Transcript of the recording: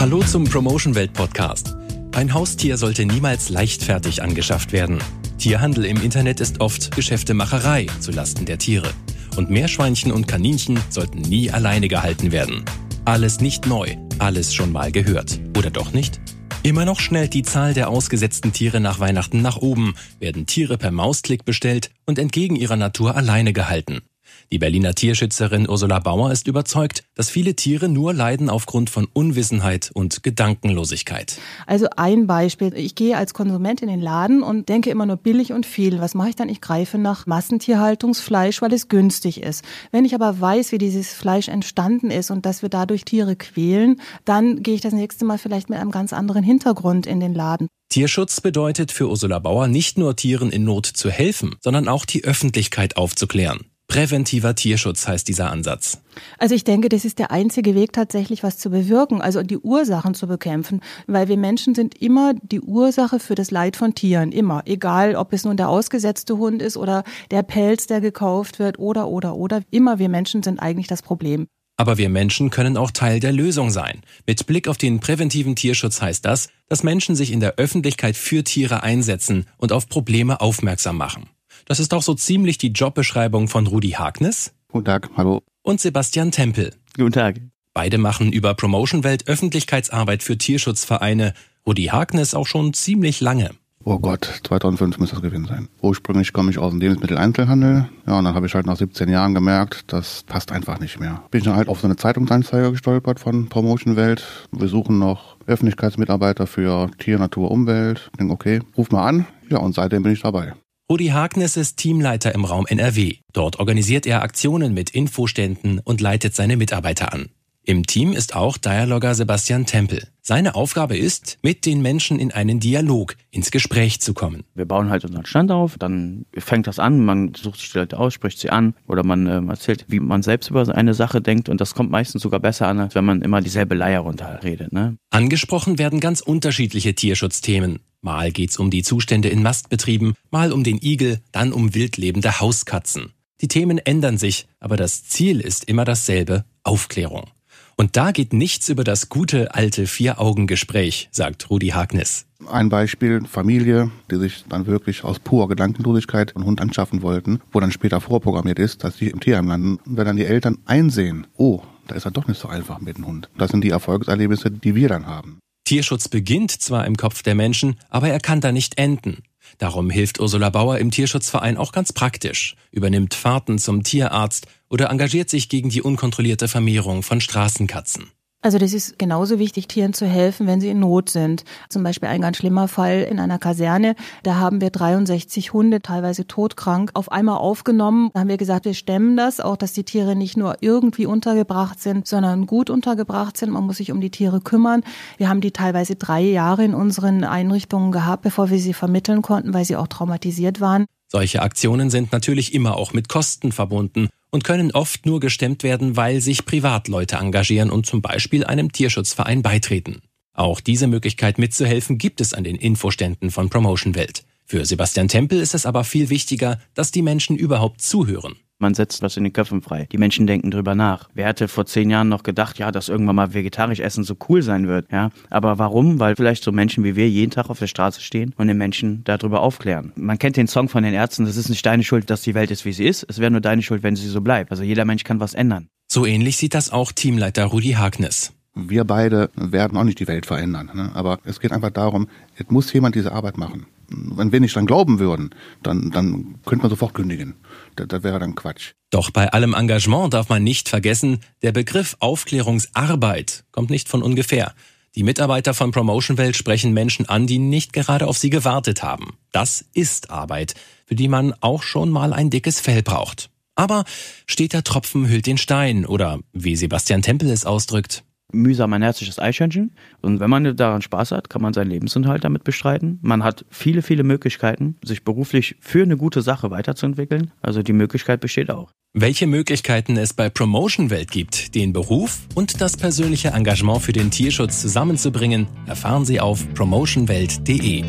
Hallo zum Promotion Welt Podcast. Ein Haustier sollte niemals leichtfertig angeschafft werden. Tierhandel im Internet ist oft Geschäftemacherei zu Lasten der Tiere. Und Meerschweinchen und Kaninchen sollten nie alleine gehalten werden. Alles nicht neu, alles schon mal gehört. Oder doch nicht? Immer noch schnellt die Zahl der ausgesetzten Tiere nach Weihnachten nach oben, werden Tiere per Mausklick bestellt und entgegen ihrer Natur alleine gehalten. Die Berliner Tierschützerin Ursula Bauer ist überzeugt, dass viele Tiere nur leiden aufgrund von Unwissenheit und Gedankenlosigkeit. Also ein Beispiel. Ich gehe als Konsument in den Laden und denke immer nur billig und viel. Was mache ich dann? Ich greife nach Massentierhaltungsfleisch, weil es günstig ist. Wenn ich aber weiß, wie dieses Fleisch entstanden ist und dass wir dadurch Tiere quälen, dann gehe ich das nächste Mal vielleicht mit einem ganz anderen Hintergrund in den Laden. Tierschutz bedeutet für Ursula Bauer nicht nur Tieren in Not zu helfen, sondern auch die Öffentlichkeit aufzuklären. Präventiver Tierschutz heißt dieser Ansatz. Also ich denke, das ist der einzige Weg tatsächlich, was zu bewirken, also die Ursachen zu bekämpfen, weil wir Menschen sind immer die Ursache für das Leid von Tieren, immer, egal ob es nun der ausgesetzte Hund ist oder der Pelz, der gekauft wird oder oder oder, immer wir Menschen sind eigentlich das Problem. Aber wir Menschen können auch Teil der Lösung sein. Mit Blick auf den präventiven Tierschutz heißt das, dass Menschen sich in der Öffentlichkeit für Tiere einsetzen und auf Probleme aufmerksam machen. Das ist auch so ziemlich die Jobbeschreibung von Rudi Hagnes. Guten Tag, hallo. Und Sebastian Tempel. Guten Tag. Beide machen über Promotion Welt Öffentlichkeitsarbeit für Tierschutzvereine. Rudi Hagnes auch schon ziemlich lange. Oh Gott, 2005 muss das gewesen sein. Ursprünglich komme ich aus dem Lebensmitteleinzelhandel. Ja, und dann habe ich halt nach 17 Jahren gemerkt, das passt einfach nicht mehr. Bin ich dann halt auf so eine Zeitungsanzeige gestolpert von Promotion Welt. Wir suchen noch Öffentlichkeitsmitarbeiter für Tier, Natur, Umwelt. Ich denke, okay, ruf mal an. Ja, und seitdem bin ich dabei. Rudi Hagnes ist Teamleiter im Raum NRW. Dort organisiert er Aktionen mit Infoständen und leitet seine Mitarbeiter an. Im Team ist auch Dialogger Sebastian Tempel. Seine Aufgabe ist, mit den Menschen in einen Dialog, ins Gespräch zu kommen. Wir bauen halt unseren Stand auf, dann fängt das an, man sucht sich die Leute aus, spricht sie an oder man äh, erzählt, wie man selbst über eine Sache denkt und das kommt meistens sogar besser an, als wenn man immer dieselbe Leier runterredet. Ne? Angesprochen werden ganz unterschiedliche Tierschutzthemen. Mal geht's um die Zustände in Mastbetrieben, mal um den Igel, dann um wildlebende Hauskatzen. Die Themen ändern sich, aber das Ziel ist immer dasselbe, Aufklärung. Und da geht nichts über das gute alte Vier-Augen-Gespräch, sagt Rudi Hagnis. Ein Beispiel, Familie, die sich dann wirklich aus purer Gedankenlosigkeit einen Hund anschaffen wollten, wo dann später vorprogrammiert ist, dass sie im Tierheim landen. Und wenn dann die Eltern einsehen, oh, da ist er doch nicht so einfach mit dem Hund. Das sind die Erfolgserlebnisse, die wir dann haben. Tierschutz beginnt zwar im Kopf der Menschen, aber er kann da nicht enden. Darum hilft Ursula Bauer im Tierschutzverein auch ganz praktisch, übernimmt Fahrten zum Tierarzt oder engagiert sich gegen die unkontrollierte Vermehrung von Straßenkatzen. Also das ist genauso wichtig, Tieren zu helfen, wenn sie in Not sind. Zum Beispiel ein ganz schlimmer Fall in einer Kaserne. Da haben wir 63 Hunde, teilweise todkrank, auf einmal aufgenommen. Da haben wir gesagt, wir stemmen das, auch dass die Tiere nicht nur irgendwie untergebracht sind, sondern gut untergebracht sind. Man muss sich um die Tiere kümmern. Wir haben die teilweise drei Jahre in unseren Einrichtungen gehabt, bevor wir sie vermitteln konnten, weil sie auch traumatisiert waren. Solche Aktionen sind natürlich immer auch mit Kosten verbunden und können oft nur gestemmt werden, weil sich Privatleute engagieren und zum Beispiel einem Tierschutzverein beitreten. Auch diese Möglichkeit mitzuhelfen gibt es an den Infoständen von Promotion Welt. Für Sebastian Tempel ist es aber viel wichtiger, dass die Menschen überhaupt zuhören. Man setzt was in den Köpfen frei. Die Menschen denken drüber nach. Wer hätte vor zehn Jahren noch gedacht, ja, dass irgendwann mal vegetarisch essen so cool sein wird, ja? Aber warum? Weil vielleicht so Menschen wie wir jeden Tag auf der Straße stehen und den Menschen darüber aufklären. Man kennt den Song von den Ärzten, das ist nicht deine Schuld, dass die Welt ist, wie sie ist. Es wäre nur deine Schuld, wenn sie so bleibt. Also jeder Mensch kann was ändern. So ähnlich sieht das auch Teamleiter Rudi Hagnes. Wir beide werden auch nicht die Welt verändern. Ne? Aber es geht einfach darum, es muss jemand diese Arbeit machen wenn wir nicht dran glauben würden, dann, dann könnte man sofort kündigen. Das, das wäre dann Quatsch. Doch bei allem Engagement darf man nicht vergessen, der Begriff Aufklärungsarbeit kommt nicht von ungefähr. Die Mitarbeiter von Promotion Welt sprechen Menschen an, die nicht gerade auf sie gewartet haben. Das ist Arbeit, für die man auch schon mal ein dickes Fell braucht. Aber steter Tropfen hüllt den Stein oder wie Sebastian Tempel es ausdrückt, mühsam ein herzliches Eichhörnchen. Und wenn man daran Spaß hat, kann man seinen Lebensunterhalt damit bestreiten. Man hat viele, viele Möglichkeiten, sich beruflich für eine gute Sache weiterzuentwickeln. Also die Möglichkeit besteht auch. Welche Möglichkeiten es bei Promotion Welt gibt, den Beruf und das persönliche Engagement für den Tierschutz zusammenzubringen, erfahren Sie auf promotionwelt.de.